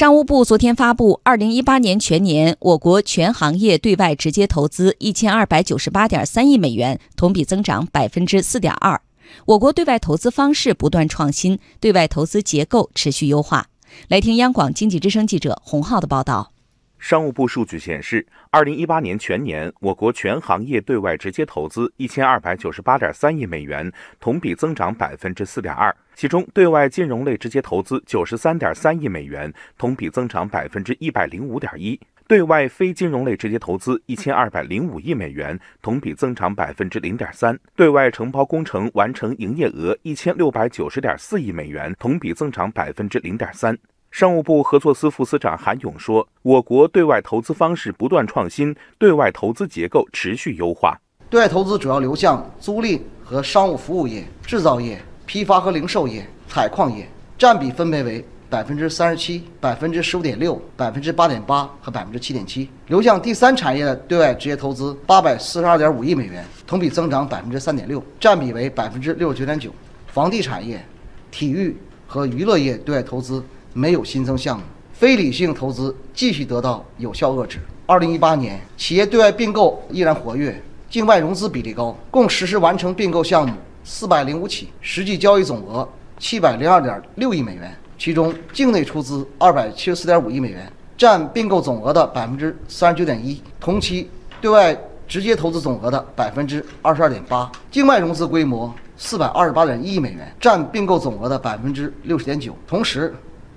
商务部昨天发布，二零一八年全年我国全行业对外直接投资一千二百九十八点三亿美元，同比增长百分之四点二。我国对外投资方式不断创新，对外投资结构持续优化。来听央广经济之声记者洪浩的报道。商务部数据显示，二零一八年全年，我国全行业对外直接投资一千二百九十八点三亿美元，同比增长百分之四点二。其中，对外金融类直接投资九十三点三亿美元，同比增长百分之一百零五点一；对外非金融类直接投资一千二百零五亿美元，同比增长百分之零点三；对外承包工程完成营业额一千六百九十点四亿美元，同比增长百分之零点三。商务部合作司副司长韩勇说：“我国对外投资方式不断创新，对外投资结构持续优化。对外投资主要流向租赁和商务服务业、制造业、批发和零售业、采矿业，占比分别为百分之三十七、百分之十五点六、百分之八点八和百分之七点七。流向第三产业的对外直接投资八百四十二点五亿美元，同比增长百分之三点六，占比为百分之六十九点九。房地产业、体育和娱乐业对外投资。”没有新增项目，非理性投资继续得到有效遏制。二零一八年，企业对外并购依然活跃，境外融资比例高，共实施完成并购项目四百零五起，实际交易总额七百零二点六亿美元，其中境内出资二百七十四点五亿美元，占并购总额的百分之三十九点一，同期对外直接投资总额的百分之二十二点八，境外融资规模四百二十八点一亿美元，占并购总额的百分之六十点九，同时。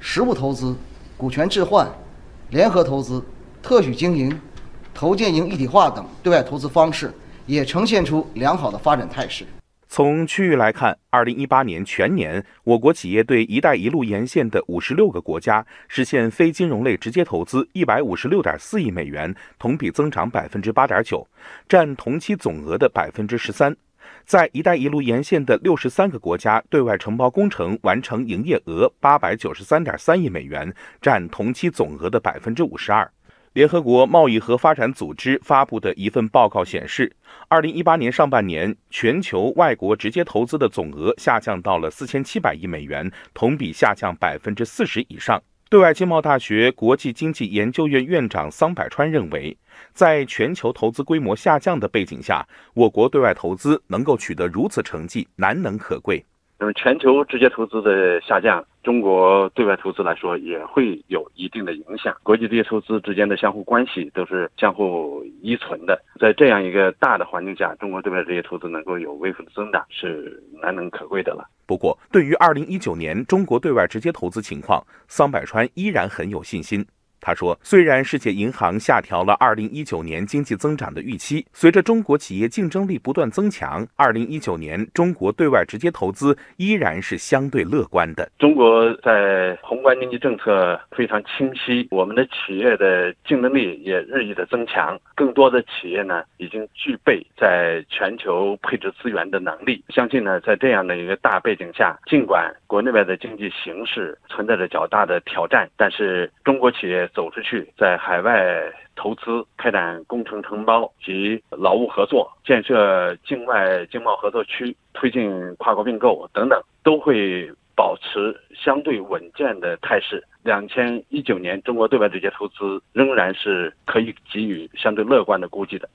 实物投资、股权置换、联合投资、特许经营、投建营一体化等对外投资方式也呈现出良好的发展态势。从区域来看，二零一八年全年，我国企业对“一带一路”沿线的五十六个国家实现非金融类直接投资一百五十六点四亿美元，同比增长百分之八点九，占同期总额的百分之十三。在“一带一路”沿线的六十三个国家对外承包工程完成营业额八百九十三点三亿美元，占同期总额的百分之五十二。联合国贸易和发展组织发布的一份报告显示，二零一八年上半年，全球外国直接投资的总额下降到了四千七百亿美元，同比下降百分之四十以上。对外经贸大学国际经济研究院院长桑百川认为，在全球投资规模下降的背景下，我国对外投资能够取得如此成绩，难能可贵。那么，全球直接投资的下降。中国对外投资来说也会有一定的影响，国际这些投资之间的相互关系都是相互依存的。在这样一个大的环境下，中国对外直接投资能够有微幅的增长，是难能可贵的了。不过，对于二零一九年中国对外直接投资情况，桑百川依然很有信心。他说：“虽然世界银行下调了二零一九年经济增长的预期，随着中国企业竞争力不断增强，二零一九年中国对外直接投资依然是相对乐观的。中国在宏观经济政策非常清晰，我们的企业的竞争力也日益的增强，更多的企业呢已经具备在全球配置资源的能力。相信呢，在这样的一个大背景下，尽管国内外的经济形势存在着较大的挑战，但是中国企业。”走出去，在海外投资、开展工程承包及劳务合作、建设境外经贸合作区、推进跨国并购等等，都会保持相对稳健的态势。两千一九年，中国对外直接投资仍然是可以给予相对乐观的估计的。